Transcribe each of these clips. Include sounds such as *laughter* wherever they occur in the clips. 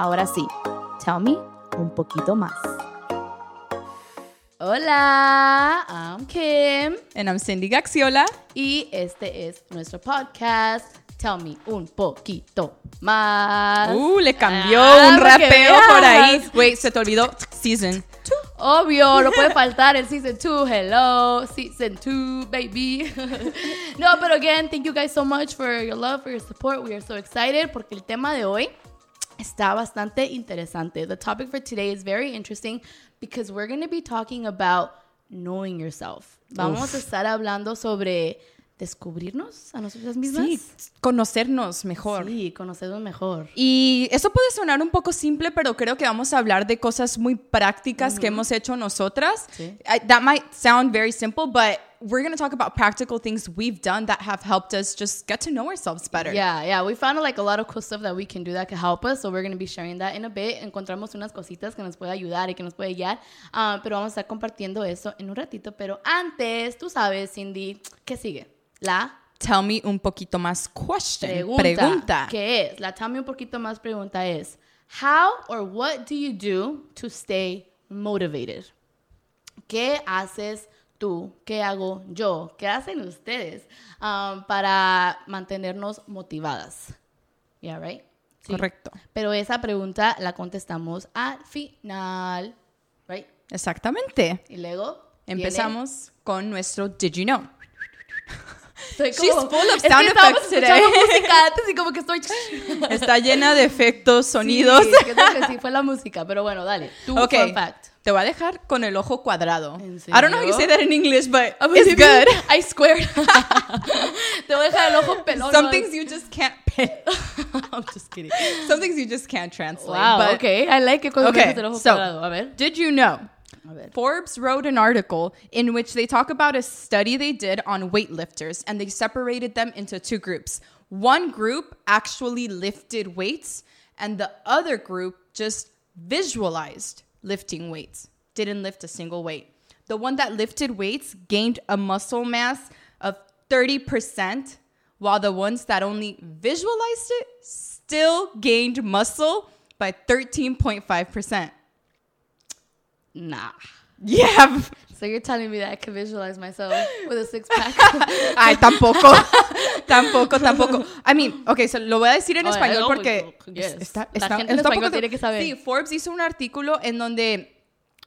Ahora sí, tell me un poquito más. Hola, I'm Kim And I'm Cindy Gaxiola. y este es nuestro podcast. Tell me un poquito más. Uh, le cambió Ah, un rapeo por ahí. Wait, se te olvidó season. Obvio, no puede *laughs* faltar el season 2. Hello, season 2, baby. *laughs* no, pero again, thank you guys so much for your love, for your support. We are so excited porque el tema de hoy está bastante interesante. The topic for today is very interesting because we're going to be talking about knowing yourself. Vamos a estar hablando sobre descubrirnos a nosotras mismas. Sí, conocernos mejor. Sí, conocernos mejor. Y eso puede sonar un poco simple, pero creo que vamos a hablar de cosas muy prácticas que hemos hecho nosotras. Sí. I- that might sound very simple, but we're going to talk about practical things we've done that have helped us just get to know ourselves better. Yeah, yeah, we found like a lot of cool stuff that we can do that can help us, so we're going to be sharing that in a bit. Encontramos unas cositas que nos puede ayudar y que nos puede guiar, ah, pero vamos a estar compartiendo eso en un ratito. Pero antes, tú sabes, Cindy, ¿qué sigue? La Tell me un poquito más question. pregunta. Pregunta. ¿Qué es? La tell me un poquito más pregunta es, how or what do you do to stay motivated? ¿Qué haces tú? ¿Qué hago yo? ¿Qué hacen ustedes um, para mantenernos motivadas? Yeah, right? Sí. Correcto. Pero esa pregunta la contestamos al final, right? Exactamente. Y luego viene- Empezamos con nuestro Did You Know? Estoy She's full of es que sound effects today. música *laughs* antes y como que estoy Está llena de efectos, sonidos. Sí, que sí fue la música, pero bueno, dale. Tu Ok, fun fact. te voy a dejar con el ojo cuadrado. ¿En I don't know how you say that in English, but I it's good. *laughs* I squared. *laughs* Te voy a dejar el ojo pelón. Some things you just can't. I'm just kidding. Some things you just can't translate. Wow, but okay. I like it cuando Okay, okay, el ojo so- cuadrado. A ver. Did you know? Forbes wrote an article in which they talk about a study they did on weightlifters and they separated them into two groups. One group actually lifted weights, and the other group just visualized lifting weights, didn't lift a single weight. The one that lifted weights gained a muscle mass of 30%, while the ones that only visualized it still gained muscle by 13.5%. Nah. Yeah, So you're telling me that I can visualize myself with a six *laughs* pack? Ay, tampoco. *laughs* tampoco, tampoco. I mean, ok, so lo voy a decir en Oh, español porque pues, yes. está, La está- gente en español tiene que saber. Sí, Forbes hizo un artículo en donde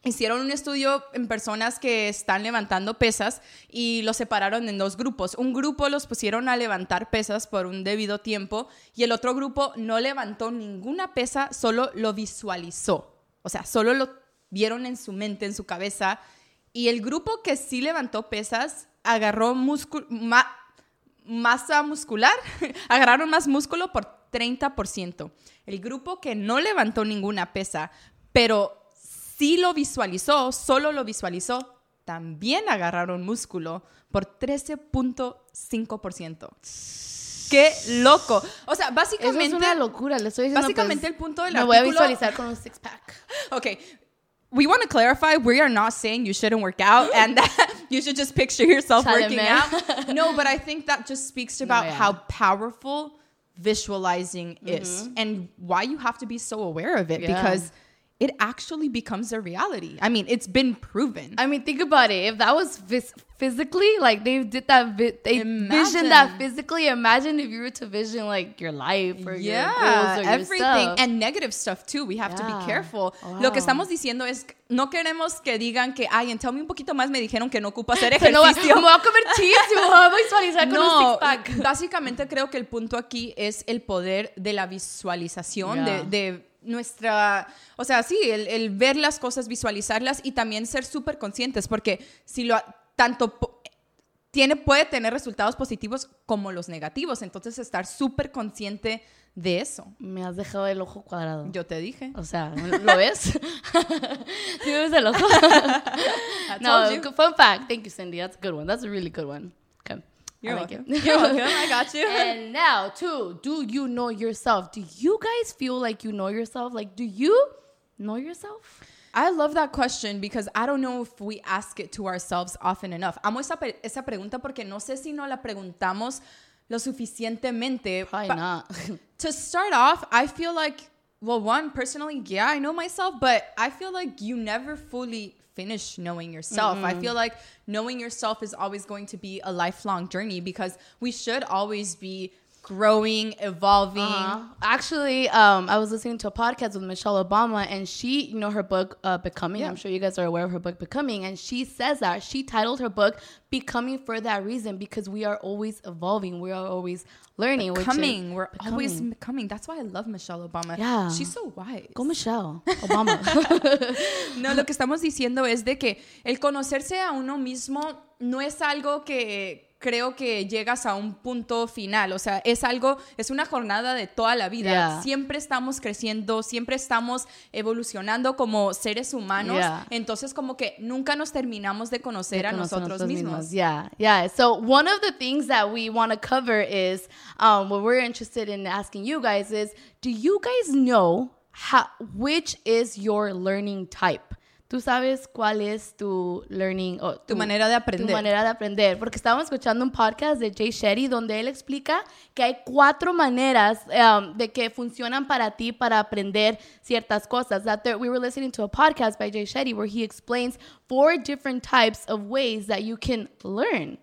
hicieron un estudio en personas que están levantando pesas y los separaron en dos grupos. Un grupo los pusieron a levantar pesas por un debido tiempo y el otro grupo no levantó ninguna pesa, solo lo visualizó. O sea, solo lo vieron en su mente, en su cabeza. Y el grupo que sí levantó pesas agarró músculo, masa muscular, *laughs* agarraron más músculo por 30%. El grupo que no levantó ninguna pesa, pero sí lo visualizó, solo lo visualizó, también agarraron músculo por 13.5%. ¡Qué loco! O sea, Eso básicamente... es una locura. Le estoy diciendo. Básicamente pues, el punto del Me voy a visualizar con un six pack. *laughs* We want to clarify we are not saying you shouldn't work out *gasps* and that you should just picture yourself working out. *laughs* No, but I think that just speaks No, about yeah. how powerful visualizing is and why you have to be so aware of it Mm-hmm. Yeah. because it actually becomes a reality. I mean, it's been proven. I mean, think about it. If that was vis- physically, like they did that, vi- they visioned that Imagine. physically. Imagine if you were to vision like your life or your yeah, goals or everything and negative stuff too. We have to be careful. Wow. Lo que estamos diciendo es no queremos que digan que ay, en Tell Me un poquito más me dijeron que no ocupo hacer *laughs* no, ejercicio. me voy a comer cheese y me voy a visualizar con un No, six pack. *laughs* básicamente creo que el punto aquí es el poder de la visualización, Yeah. de, de nuestra, o sea, sí, el, el ver las cosas, visualizarlas y también ser súper conscientes, porque si lo tanto tiene, puede tener resultados positivos como los negativos, entonces estar súper consciente de eso. Me has dejado el ojo cuadrado. Yo te dije. O sea, ¿lo ves? *laughs* *laughs* ¿Sí ves el ojo? no, fun fact. Thank you, Cindy. That's a good one. That's a really good one. Okay. You're I like welcome. it. You're welcome. *laughs* I got you. and now, two, do you know yourself? Do you guys feel like you know yourself? Like, do you know yourself? I love that question because I don't know if we ask it to ourselves often enough. Amo esa, esa pregunta porque no sé si no la preguntamos lo suficientemente. Probably not. *laughs* To start off, I feel like well, one personally, yeah, I know myself, but I feel like you never fully finish knowing yourself. I feel like knowing yourself is always going to be a lifelong journey because we should always be growing, evolving. Uh-huh. Actually, um, I was listening to a podcast with Michelle Obama, and she, you know, her book uh, "Becoming." Yeah. I'm sure you guys are aware of her book "Becoming," and she says that she titled her book "Becoming" for that reason because we are always evolving, we are always learning. which is- Coming, we're always becoming. becoming. That's why I love Michelle Obama. Yeah. she's so wise. Go Michelle *laughs* Obama. No, lo que estamos diciendo es de que el conocerse a uno mismo no es algo que creo que llegas a un punto final, o sea, es algo, es una jornada de toda la vida. Siempre estamos creciendo, siempre estamos evolucionando como seres humanos, entonces como que nunca nos terminamos de conocer a conocer nosotros mismos. Yeah, yeah. So one of the things that we want to cover is um, what we're interested in asking you guys is, do you guys know how which is your learning type? ¿Tú sabes cuál es tu learning o Tu manera de aprender. Tu manera de aprender, porque estábamos escuchando un podcast de Jay Shetty donde él explica que hay cuatro maneras um, de que funcionan para ti para aprender ciertas cosas. That there, we were listening to a podcast by Jay Shetty where he explains four different types of ways that you can learn.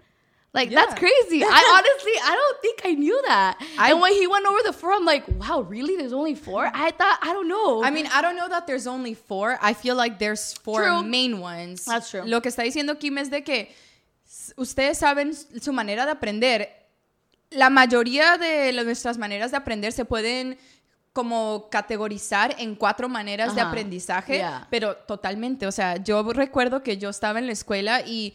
Like that's crazy. I honestly, I don't think I knew that. I- and when he went over the four, I'm like, wow, really? There's only four? I thought I don't know. I mean, I don't know that there's only four. I feel like there's four True. main ones. That's true. Lo que está diciendo Kim es de que ustedes saben su manera de aprender. La mayoría de nuestras maneras de aprender se pueden como categorizar en cuatro maneras de aprendizaje, Yeah. pero totalmente, o sea, yo recuerdo que yo estaba en la escuela y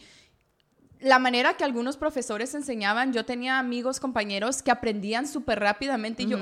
la manera que algunos profesores enseñaban, yo tenía amigos, compañeros que aprendían súper rápidamente y yo,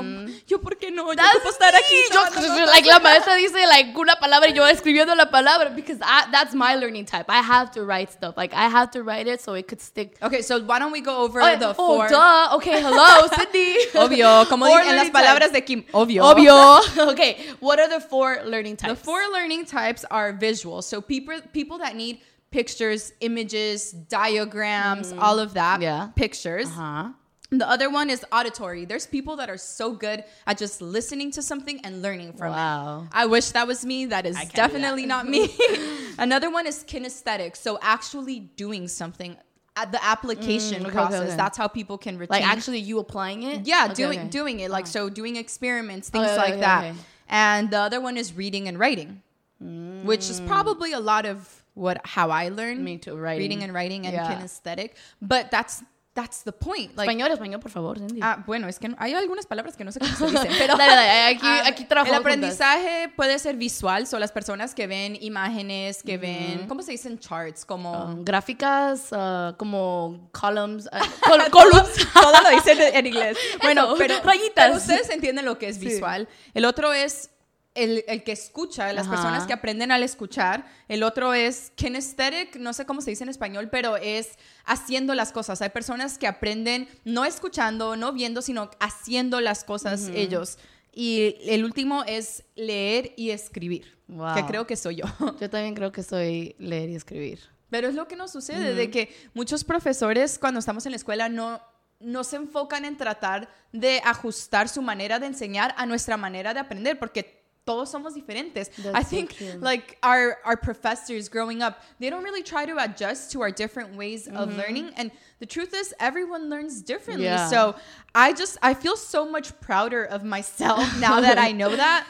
yo, ¿por qué no? Yo ocupo estar aquí. Yo- like la maestra dice like una palabra y yo escribiendo la palabra because I, that's my learning type. I have to write stuff. Like I have to write it so it could stick. Okay, so why don't we go over Oh, the oh, four? duh. Okay, hello, *laughs* Sydney. Obvio, como en las palabras types. de Kim, obvio. Obvio. *laughs* *laughs* okay, what are the four learning types? The four learning types are visual. So people people that need pictures, images, diagrams, all of that. Mm. Yeah. Pictures. Uh-huh. The other one is auditory. There's people that are so good at just listening to something and learning from it. Wow. it. I wish that was me. That is definitely that. not me. *laughs* *laughs* Another one is kinesthetic. So actually doing something at the application Mm, okay, okay, process. okay. That's how people can retain. Like actually you applying it? yeah, doing doing it like so doing experiments, things Okay, like that. And the other one is reading and writing, which is probably a lot of what how I learned. Me too, writing. reading and writing and Yeah. kinesthetic. But that's that's the point. Like español, español, por favor, Cindy. Ah, bueno, es que hay algunas palabras que no sé cómo se dicen, pero *laughs* Dale, dale, *laughs* aquí- ah, aquí trabajamos El aprendizaje puede ser visual, son las personas que ven imágenes, que ven, ¿cómo se dicen charts? Como Um, gráficas uh, como columns, uh, *laughs* col- columns. Todo lo dicen en inglés. Bueno, pero, rayitas. pero ustedes entienden lo que es Sí. visual. El otro es el, el que escucha, las Ajá. personas que aprenden al escuchar. El otro es kinesthetic, no sé cómo se dice en español, pero es haciendo las cosas. Hay personas que aprenden no escuchando, no viendo, sino haciendo las cosas ellos. Y el último es leer y escribir, Wow. que creo que soy yo. *laughs* Yo también creo que soy leer y escribir. Pero es lo que nos sucede, de que muchos profesores cuando estamos en la escuela no, no se enfocan en tratar de ajustar su manera de enseñar a nuestra manera de aprender, porque todos somos diferentes. I That's so think true. like our, our professors growing up, they don't really try to adjust to our different ways of mm-hmm. learning. And the truth is everyone learns differently. Yeah. So I just, I feel so much prouder of myself *laughs* now that I know that.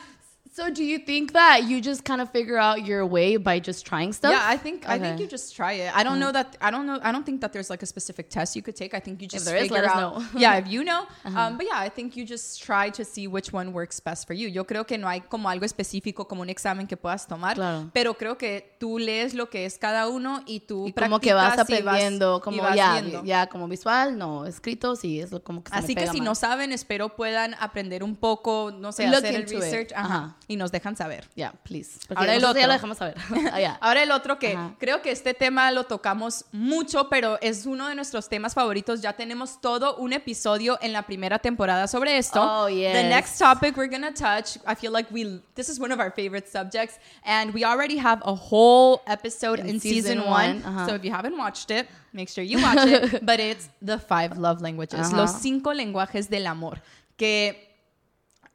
So do you think that you just kind of figure out your way by just trying stuff? Yeah, I think I think Okay. you just try it. I don't know that I don't know I don't think that there's like a specific test you could take. I think you just there is, figure let us out. know. yeah, if you know. *laughs* um, but yeah, I think you just try to see which one works best for you. Yo creo que no hay como algo específico como un examen que puedas tomar, Claro. pero creo que tú lees lo que es cada uno y tú Y como que vas vas- aprendiendo, y como vas ya, viendo. ya como visual, no, escrito, sí, es como que se me Así que pega si más. no saben, espero puedan aprender un poco, no sé, Look hacer el into it. research ajá, Ajá. Y nos dejan saber. Yeah, please. Porque Ahora el nosotros ya otro. lo dejamos saber. *laughs* Ah, ya. Ahora el otro que Ajá. creo que este tema lo tocamos mucho, pero es uno de nuestros temas favoritos. Ya tenemos todo un episodio en la primera temporada sobre esto. Oh, The yes. next topic we're gonna touch, I feel like we this is one of our favorite subjects, and we already have a whole episode in, In season, season ajá. So if you haven't watched it, make sure you watch it. *laughs* but it's the five love languages, Ajá. los cinco lenguajes del amor, que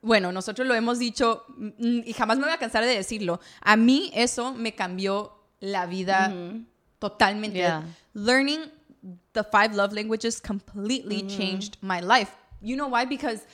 bueno, nosotros lo hemos dicho mm, y jamás me voy a cansar de decirlo. A mí eso me cambió la vida totalmente. Yeah. Learning the five love languages completely changed my life. You know why? Because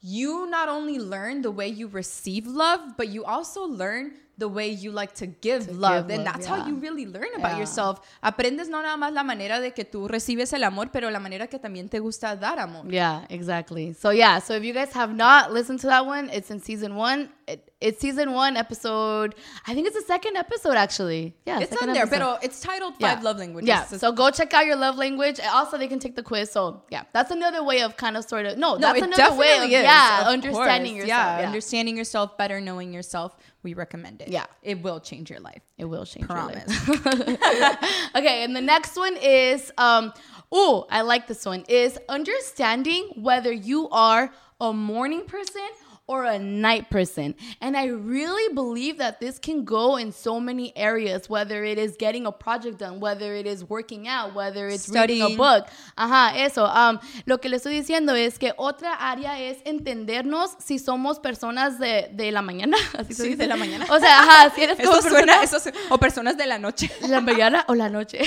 you not only learn the way you receive love, but you also learn the way you like to give love. give and love, that's yeah. how you really learn about Yeah. yourself. Aprendes no nada más la manera de que tú recibes el amor, pero la manera que también te gusta dar amor. Yeah, exactly. So yeah, so if you guys have not listened to that one, it's in season one. It, it's season one, episode. I think it's the second episode actually. Yeah, It's on there, pero it's titled Yeah. Five Love Languages. Yeah, So- go check out your love language. Also, they can take the quiz. So yeah, that's another way of kind of sort of no, No, that's another way of is. yeah, of understanding course. yourself. Yeah, understanding yourself better, knowing yourself. We recommend it. Yeah. it will change your life. It will change Promise. your life. *laughs* okay, and the next one is um oh, I like this one is understanding whether you are a morning person or a night person. And I really believe that this can go in so many areas, whether it is getting a project done, whether it is working out, whether it's reading a Studying. book. Ajá, eso. Um, lo que le estoy diciendo es que otra área es entendernos si somos personas de, de la mañana. *laughs* Así Sí, de la mañana. O sea, ajá, si eres *laughs* como Eso suena, persona- eso su- o personas de la noche. *laughs* la mañana o la noche.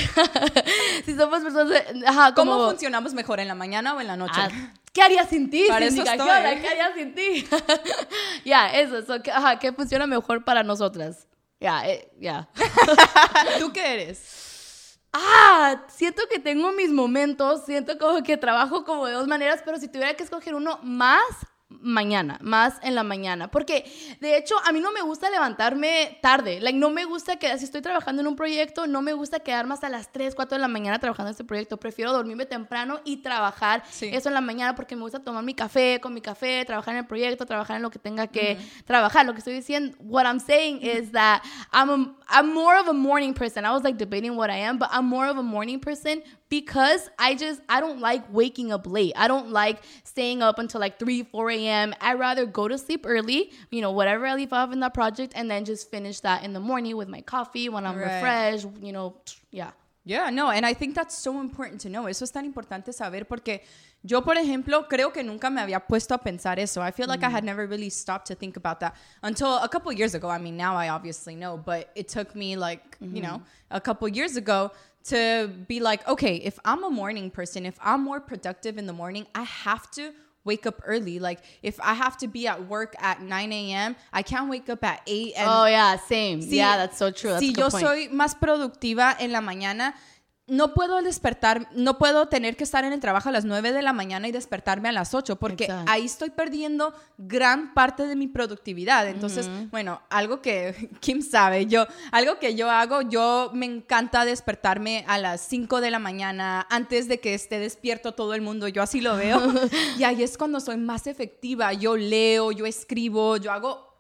si somos personas de, ajá, como ¿Cómo funcionamos mejor en la mañana o en la noche? Ah, ¿Qué harías sin ti? Para eso Cindy? ¿Qué estoy. ¿Qué harías sin ti? *laughs* Ya, eso, so, que- ajá, ¿qué funciona mejor para nosotras? Ya, eh, ya. *laughs* ¿Tú qué eres? Ah, siento que tengo mis momentos, siento como que trabajo como de dos maneras, pero si tuviera que escoger uno más mañana, más en la mañana, porque de hecho a mí no me gusta levantarme tarde, like no me gusta que si estoy trabajando en un proyecto, no me gusta quedarme hasta las 3, 4 de la mañana trabajando en este proyecto, prefiero dormirme temprano y trabajar Sí. eso en la mañana porque me gusta tomar mi café con mi café, trabajar en el proyecto, trabajar en lo que tenga que trabajar. Lo que estoy diciendo, what I'm saying is that I'm a, I'm more of a morning person. I was like debating what I am, but I'm more of a morning person because I just I don't like waking up late. I don't like staying up until like 3, 4 a.m. I'd rather go to sleep early, you know, whatever I leave off in that project and then just finish that in the morning with my coffee when I'm Right. refreshed, you know, yeah. Yeah, no, and I think that's so important to know. Eso es tan importante saber porque yo, por ejemplo, creo que nunca me había puesto a pensar eso. I feel like I had mm. never really stopped to think about that until a couple years ago. I mean, now I obviously know, but it took me like, you mm-hmm. know, a couple years ago to be like, okay, if I'm a morning person, if I'm more productive in the morning, I have to wake up early. Like, if I have to be at work at 9 a.m., I can't wake up at 8 and oh yeah, same. Si- yeah, that's so true. That's si yo point. soy más productiva en la mañana, no puedo despertar, no puedo tener que estar en el trabajo a las 9 de la mañana y despertarme a las 8, porque Exacto. ahí estoy perdiendo gran parte de mi productividad. Entonces, bueno, algo que *laughs* Kim sabe, yo, algo que yo hago, yo me encanta despertarme a las 5 de la mañana, antes de que esté despierto todo el mundo, yo así lo veo. *laughs* y ahí es cuando soy más efectiva. Yo leo, yo escribo, yo hago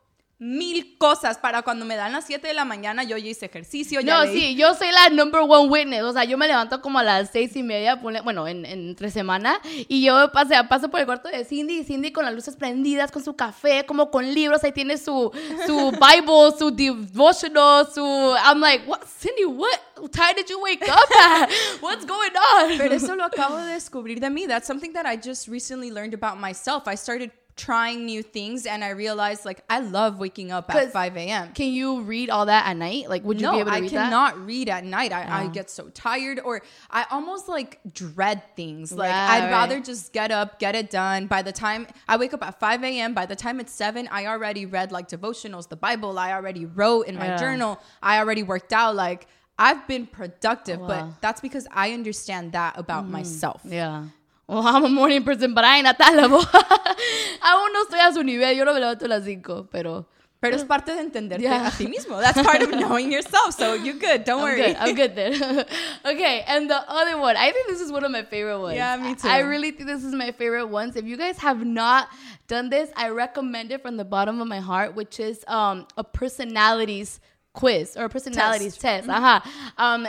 mil cosas para cuando me dan las 7 de la mañana, yo ya hice ejercicio, ya No, leí. sí, yo soy la number one witness. O sea, yo me levanto como a las seis y media, bueno, en, en entre semana, y yo pase, paso por el cuarto de Cindy, y Cindy con las luces prendidas, con su café, como con libros, ahí tiene su, su *laughs* Bible, su devotional, su... I'm like, what, Cindy, what time did you wake up at? *laughs* What's going on? Pero eso lo acabo de descubrir de mí. That's something that I just recently learned about myself. I started trying new things and I realized like I love waking up at 5 a.m. Can you read all that at night? Like, would you no, be able to I read that? cannot read at night. I, I get so tired, or I almost like dread things. Like Yeah, I'd right. rather just get up, get it done. By the time I wake up at 5 a.m., by the time it's 7, I already read like devotionals, the Bible. I already wrote in my Yeah. journal. I already worked out. Like I've been productive, Wow. but that's because I understand that about mm. myself. Yeah. Well, I'm a morning person, but I ain't at that level. Aún no estoy a su nivel. Yo no me levanto a las 5, pero... Pero es parte de entenderte Yeah. a ti mismo. That's part of knowing yourself. So you're good. Don't I'm worry. good. I'm good then. *laughs* okay, and the other one, I think this is one of my favorite ones. Yeah, me too. I really think this is my favorite ones. If you guys have not done this, I recommend it from the bottom of my heart, which is um a personalities quiz or a personalities test. Mm-hmm. Uh-huh. Um,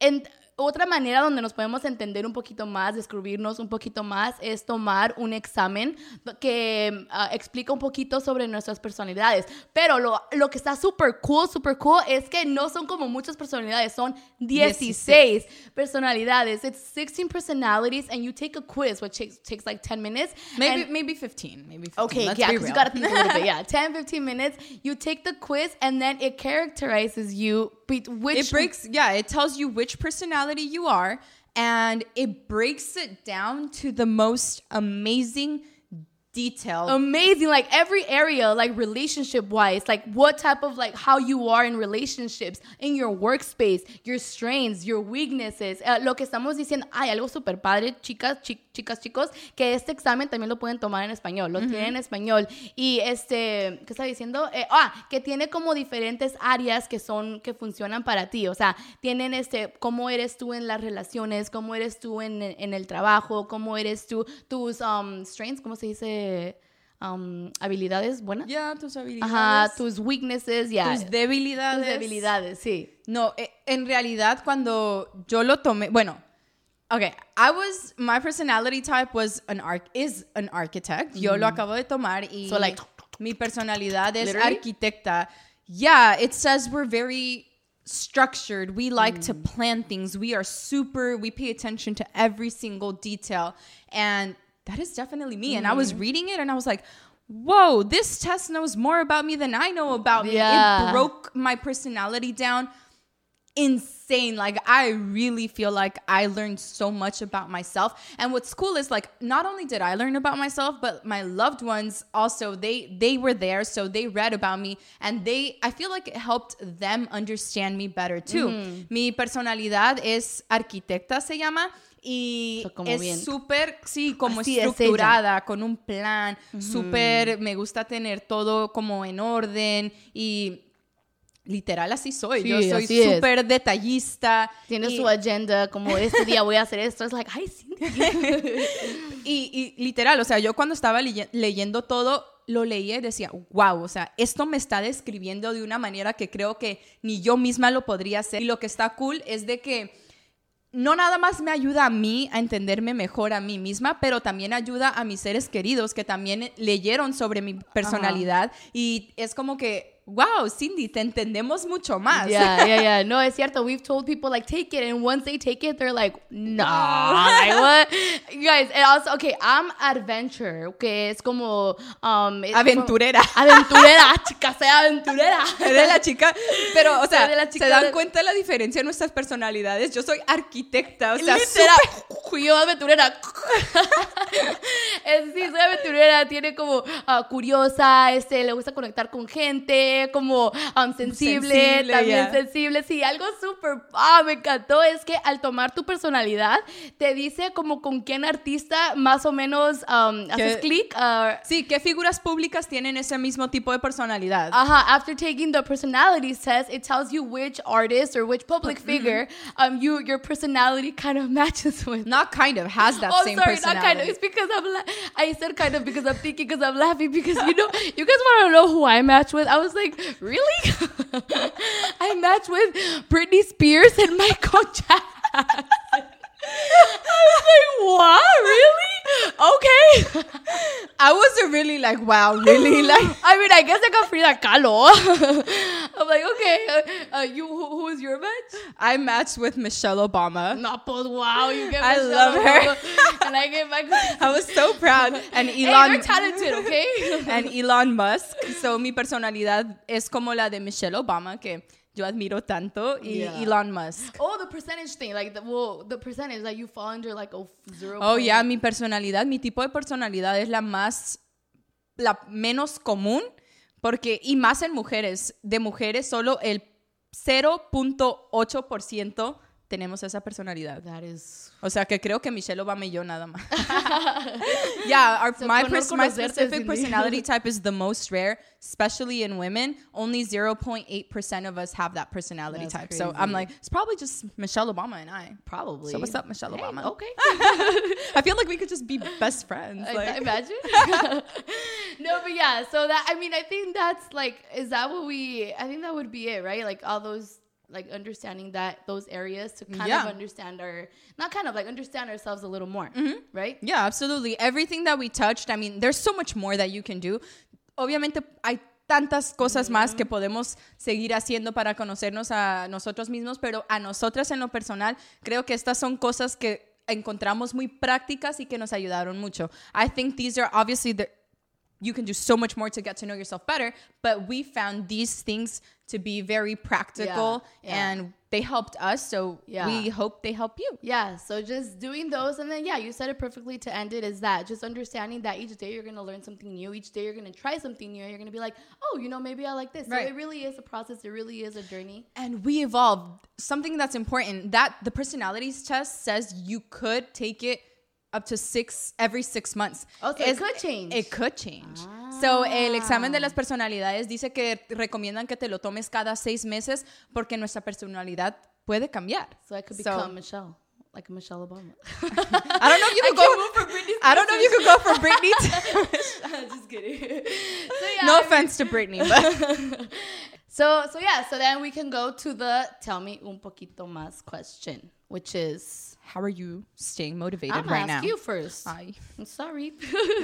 and otra manera donde nos podemos entender un poquito más, descubrirnos un poquito más, es tomar un examen que ah, explica un poquito sobre nuestras personalidades. Pero lo, lo que está súper cool, súper cool, es que no son como muchas personalidades, son 16, personalidades. It's 16 personalities, and you take a quiz, which takes, takes like 10 minutes. Maybe and- maybe 15. Maybe 15. Okay, Let's yeah, be because you real. gotta think a little bit. Yeah, *laughs* 10, 15 minutes. You take the quiz, and then it characterizes you. Which it breaks yeah it tells you which personality you are and it breaks it down to the most amazing detail. Amazing like every area like relationship wise like what type of like how you are in relationships in your workspace your strengths your weaknesses. Eh, lo que estamos diciendo hay algo súper padre chicas chi- chicas chicos que este examen también lo pueden tomar en español lo tienen en español. Y este qué está diciendo Eh, ah que tiene como diferentes áreas que son que funcionan para ti. O sea tienen este cómo eres tú en las relaciones cómo eres tú en, en el trabajo cómo eres tú tus um, strengths cómo se dice um, habilidades buenas. Ya tus habilidades. Ajá tus weaknesses ya. Tus debilidades. Tus debilidades sí. No eh, en realidad cuando yo lo tomé bueno Okay, I was my personality type was an arc is an architect. Yo lo mm-hmm. acabo de tomar y So, like, mi personalidad es literally? arquitecta. Yeah, it says we're very structured. We like to mm. plan things. We are super, we pay attention to every single detail. And that is definitely me. And I was mm-hmm. reading it and I was like, whoa, this test knows more about me than I know about me. Yeah. It broke my personality down insane. Like I really feel like I learned so much about myself. And what's cool is like not only did I learn about myself, but my loved ones also they they were there, so they read about me and they I feel like it helped them understand me better too. Mm-hmm. Mi personalidad es arquitecta se llama y So, es súper, sí, como Así es estructurada, con un plan, mm-hmm. súper, me gusta tener todo como en orden y literal así soy. Yo Sí, soy súper detallista. tiene y, su agenda como este día voy a hacer esto es like ay Cindy *laughs* y, y literal, o sea, yo cuando estaba leye- leyendo todo, lo leía y decía, wow, o sea, esto me está describiendo de una manera que creo que ni yo misma lo podría hacer. Y lo que está cool es de que no nada más me ayuda a mí a entenderme mejor a mí misma, pero también ayuda a mis seres queridos que también leyeron sobre mi personalidad y es como que, wow, Cindy, te entendemos mucho más. Yeah, yeah, yeah. *laughs* No, es cierto. We've told people like take it, and once they take it, they're like, nah, *laughs* like what? You guys, and also, okay, I'm adventure, que es como um, es como- Aventurera. *laughs* aventurera, chica, sea aventurera. Eres la chica, pero, o sea, de la chica ¿se dan de- cuenta la diferencia en nuestras personalidades? Yo soy arquitecta, o sea, súper- yo aventurera. Es- sí, soy aventurera, tiene como ah, curiosa, este, le gusta conectar con gente, como um, sensible, Sensible, también ya. sensible. Sí, algo súper, ah, me encantó es que al tomar tu personalidad, te dice como con quién artista más o menos um, haces clic. ah, Sí, ¿qué figuras públicas tienen ese mismo tipo de personalidad? Ajá, after taking the personality test, it tells you which artist or which public figure um you your personality kind of *laughs* matches with. Not kind of, has that oh, same sorry, personality. not kind of. It's because I'm. La- I said kind of because I'm thinking because I'm laughing because you know you guys want to know who I match with. I was like, really? *laughs* I match with Britney Spears and Michael *laughs* Jackson. *laughs* I was like, what? Really? Okay. I was really like, wow, really? *laughs* Like, I mean, I guess I got Frida Kahlo. *laughs* I'm like, okay, uh, uh, you who, who is your match? I matched with Michelle Obama. Pues wow, you get I Michelle love her. Obama, *laughs* and I get Michael. I was so proud. And Hey, Elon, they're talented, okay? and Elon Musk. So mi personalidad es como la de Michelle Obama, que yo admiro tanto, y Yeah. Elon Musk. oh, the percentage thing, like the well, the percentage that you fall under like a zero. Oh, point- ya, mi personalidad, mi tipo de personalidad es la más, la menos común, porque, y más en mujeres, de mujeres solo el 0.8% tenemos esa personalidad. That is. O sea, que creo que Michelle Obama y yo nada más. *laughs* yeah, our, So, my, pers- my specific personality *laughs* type is the most rare, especially in women. Only 0.8% of us have that personality That's type. So I'm like, it's probably just Michelle Obama and I. Probably. So what's up, Michelle Hey, Obama? Okay. *laughs* I feel like we could just be best friends. I- Like, imagine. no, but yeah. So that I mean, I think that's like, is that what we? I think that would be it, right? Like all those like understanding that those areas to kind Yeah. of understand our not kind of like understand ourselves a little more, right? Yeah, absolutely. Everything that we touched, I mean, there's so much more that you can do. Obviamente hay tantas cosas más que podemos seguir haciendo para conocernos a nosotros mismos, pero a nosotras en lo personal, creo que estas son cosas que encontramos muy prácticas y que nos ayudaron mucho. I think these are obviously the you can do so much more to get to know yourself better, but we found these things to be very practical Yeah, yeah. and they helped us, so Yeah. we hope they help you. Yeah, so just doing those, and then yeah, you said it perfectly to end it. Is that just understanding that each day you're gonna learn something new. Each day you're gonna try something new. You're gonna be like, oh, you know, maybe I like this. Right. So it really is a process. It really is a journey. and we evolved something that's important that the personalities test says you could take it up to six every six months Oh, so it could change. it could change so el examen de las personalidades dice que recomiendan que te lo tomes cada seis meses porque nuestra personalidad puede cambiar So I could So- become Michelle, like Michelle Obama. *laughs* I don't know if you *laughs* could go Britney I don't know if you could go from Britney to, *laughs* just kidding. So yeah, no I mean- offense to Britney but So so yeah, so then we can go to the tell me un poquito más question, which is how are you staying motivated I'm right ask now you first. Ay. I'm sorry.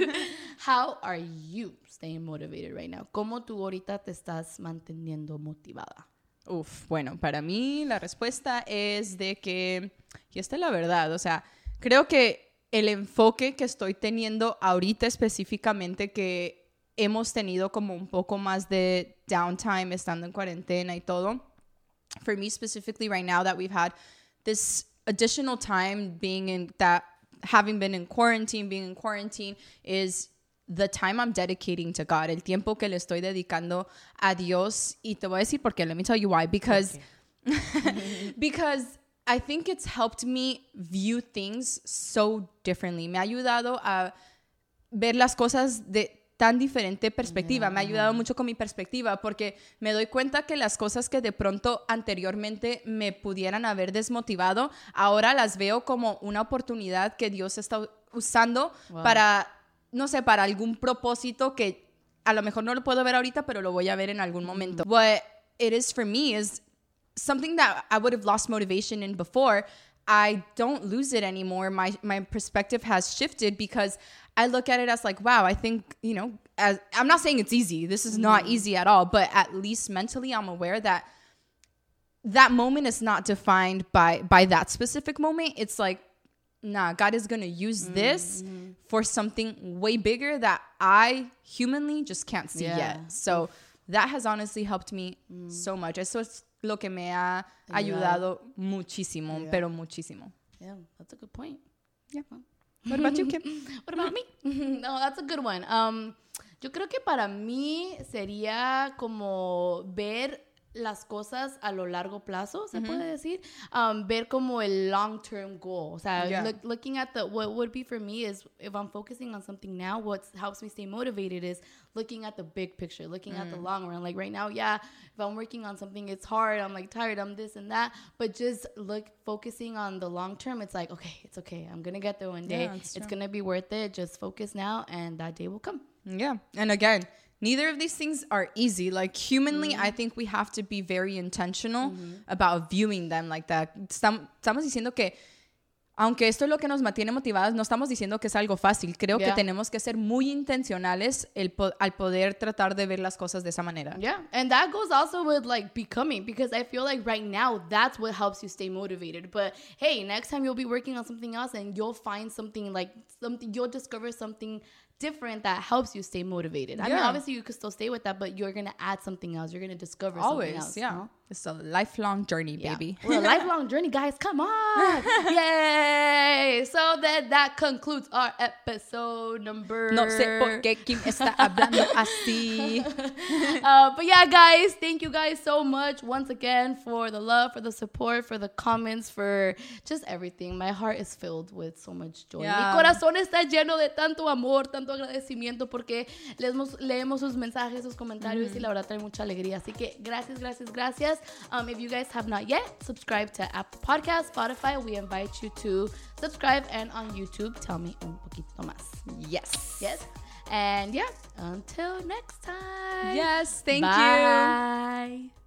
*laughs* How are you staying motivated right now? ¿Cómo tú ahorita te estás manteniendo motivada? Uf, bueno, para mí la respuesta es de que, y esta es la verdad, o sea, creo que el enfoque que estoy teniendo ahorita específicamente que hemos tenido como un poco más de downtime estando en cuarentena y todo, for me specifically right now that we've had this additional time being in that having been in quarantine, being in quarantine is the time I'm dedicating to God, el tiempo que le estoy dedicando a Dios. Y te voy a decir por qué. Let me tell you why. Because, *laughs* because I think it's helped me view things so differently. Me ha ayudado a ver las cosas de tan diferente perspectiva. Me ha ayudado mucho con mi perspectiva porque me doy cuenta que las cosas que de pronto anteriormente me pudieran haber desmotivado, ahora las veo como una oportunidad que Dios está usando Wow. para, no sé, para algún propósito que a lo mejor no lo puedo ver ahorita, pero lo voy a ver en algún momento. What it is for me is something that I would have lost motivation in before, I don't lose it anymore. My my perspective has shifted because I look at it as like, wow, I think, you know, as I'm not saying it's easy. This is not mm-hmm. easy at all, but at least mentally I'm aware that that moment is not defined by by that specific moment. It's like nah, God is going to use this mm-hmm. for something way bigger that I humanly just can't see Yeah. yet. So that has honestly helped me mm. so much. Eso es lo que me ha ayudado muchísimo, Yeah. pero muchísimo. Yeah, that's a good point. Yeah. *laughs* What about you, Kim? What about me? *laughs* no, that's a good one. Um, yo creo que para mí sería como ver las cosas a lo largo plazo, se puede decir, um, ver como el long term goal. O sea, Yeah. look- looking at the what would be for me is if I'm focusing on something now, what helps me stay motivated is looking at the big picture, looking at the long run. Like right now, yeah, if I'm working on something, it's hard. I'm like tired. I'm this and that. But just look, focusing on the long term, it's like okay, it's okay. I'm gonna get there one day. Yeah, it's it's true. gonna be worth it. Just focus now, and that day will come. Yeah. And again, neither of these things are easy. Like humanly, mm. I think we have to be very intentional mm-hmm. about viewing them like that. Estam- Estamos diciendo que aunque esto es lo que nos mantiene motivadas, no estamos diciendo que es algo fácil. Creo Yeah. que tenemos que ser muy intencionales el po- al poder tratar de ver las cosas de esa manera. Yeah, and that goes also with like becoming because I feel like right now that's what helps you stay motivated. But hey, next time you'll be working on something else and you'll find something like something you'll discover something different that helps you stay motivated. I mean, obviously you could still stay with that, but you're gonna add something else. You're gonna discover something Always, else. yeah. no? It's a lifelong journey, Yeah. baby. A *laughs* lifelong journey, guys. Come on. *laughs* Yay. So then that concludes our episode number. No sé por qué Kim está hablando así. *laughs* uh, but yeah, guys, thank you guys so much once again for the love, for the support, for the comments, for just everything. My heart is filled with so much joy. Yeah. Mi corazón está lleno de tanto amor, tanto agradecimiento porque leemos, leemos sus mensajes, sus comentarios y la verdad trae mucha alegría. Así que gracias, gracias, gracias. Um, if you guys have not yet, subscribe to Apple Podcasts, Spotify. We invite you to subscribe and on YouTube, tell me un poquito más. Yes. Yes. And yeah, until next time. Yes, thank you. Bye.